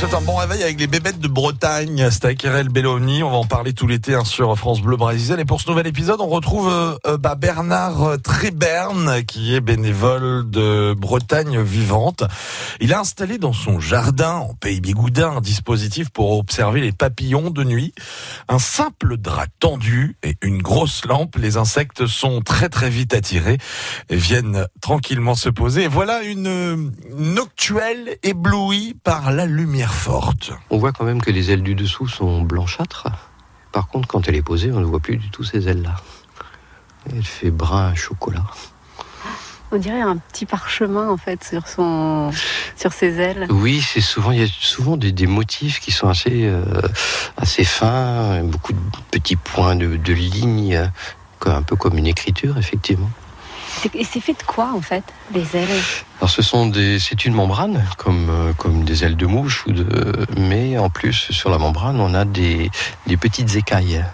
C'est un bon réveil avec les bébêtes de Bretagne. C'est avec Belloni. On va en parler tout l'été hein, sur France Bleu Brésil. Et pour ce nouvel épisode, on retrouve euh, euh, bah, Bernard Tréberne, qui est bénévole de Bretagne Vivante. Il a installé dans son jardin, en Pays Bigoudin, un dispositif pour observer les papillons de nuit. Un simple drap tendu et une grosse lampe. Les insectes sont très très vite attirés et viennent tranquillement se poser. Et voilà une noctuelle éblouie par la lumière forte. On voit quand même que les ailes du dessous sont blanchâtres. Par contre, quand elle est posée, on ne voit plus du tout ces ailes-là. Elle fait brun chocolat. On dirait un petit parchemin en fait sur son sur ses ailes. Oui, c'est souvent il y a souvent des, des motifs qui sont assez euh, assez fins, beaucoup de petits points de, de lignes, un peu comme une écriture effectivement. Et c'est fait de quoi en fait, les ailes Alors ce sont des, c'est une membrane comme euh, des ailes de mouche ou de, mais en plus sur la membrane on a des des petites écailles.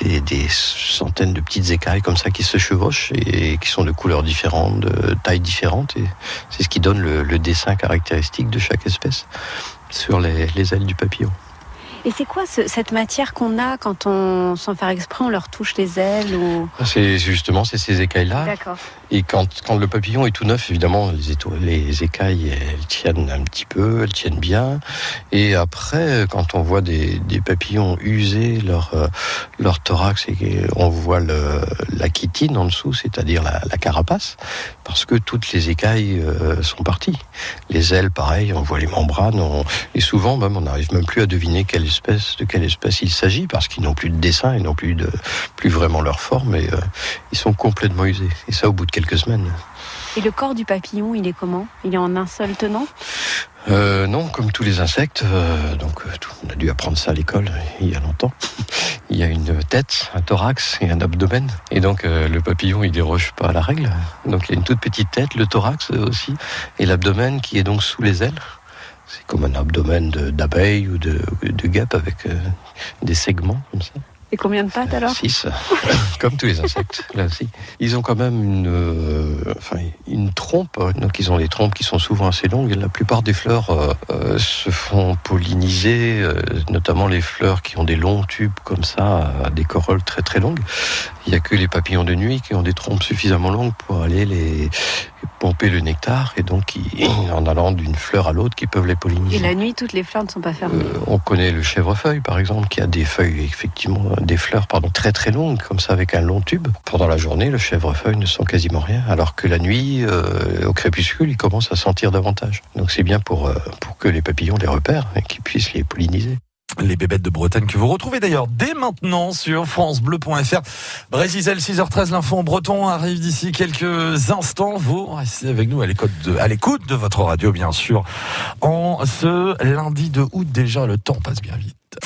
Des, des, centaines de petites écailles comme ça qui se chevauchent et qui sont de couleurs différentes, de tailles différentes. Et c'est ce qui donne le, dessin caractéristique de chaque espèce sur les ailes du papillon. Et c'est quoi ce, cette matière qu'on a quand on, sans faire exprès, on leur touche les ailes ou... C'est justement c'est ces écailles-là. D'accord. Et quand, le papillon est tout neuf, évidemment, les, les écailles, elles tiennent un petit peu, elles tiennent bien. Et après, quand on voit des, papillons user leur, leur thorax on voit la chitine en dessous, c'est-à-dire la, carapace, parce que toutes les écailles euh, sont parties. Les ailes, pareil, on voit les membranes, et souvent même on n'arrive même plus à deviner quelle espèce, de quelle espèce il s'agit, parce qu'ils n'ont plus de dessin, ils n'ont plus vraiment leur forme, et euh, ils sont complètement usés. Et ça, au bout de quelques semaines. Et le corps du papillon, il est comment? Il est en un seul tenant? Euh, Non, comme tous les insectes. Euh, donc, on a dû apprendre ça à l'école il y a longtemps. Il y a une tête, un thorax et un abdomen. Et donc, euh, le papillon, il déroge pas à la règle. Donc, il y a une toute petite tête, le thorax aussi, et l'abdomen qui est donc sous les ailes. C'est comme un abdomen d'abeille ou de, de guêpe avec euh, des segments comme ça. Et combien de pattes alors? Six, comme tous les insectes, là aussi. Ils ont quand même une, euh, enfin, une trompe, donc ils ont des trompes qui sont souvent assez longues. La plupart des fleurs euh, euh, se font polliniser, euh, notamment les fleurs qui ont des longs tubes comme ça, des corolles très très longues. Il n'y a que les papillons de nuit qui ont des trompes suffisamment longues pour aller les pomper le nectar et donc ils, en allant d'une fleur à l'autre qui peuvent les polliniser. Et la nuit, toutes les fleurs ne sont pas fermées. Euh, on connaît le chèvrefeuille par exemple qui a des feuilles effectivement des fleurs pardon très très longues comme ça avec un long tube. Pendant la journée, le chèvrefeuille ne sent quasiment rien alors que la nuit euh, au crépuscule, il commence à sentir davantage. Donc c'est bien pour euh, pour que les papillons les repèrent et qu'ils puissent les polliniser. Les bébêtes de Bretagne que vous retrouvez d'ailleurs dès maintenant sur francebleu.fr. Brésil 6h13, l'info en breton arrive d'ici quelques instants. Vous restez avec nous à l'écoute de, à l'écoute de votre radio, bien sûr. En ce lundi de août, déjà, le temps passe bien vite.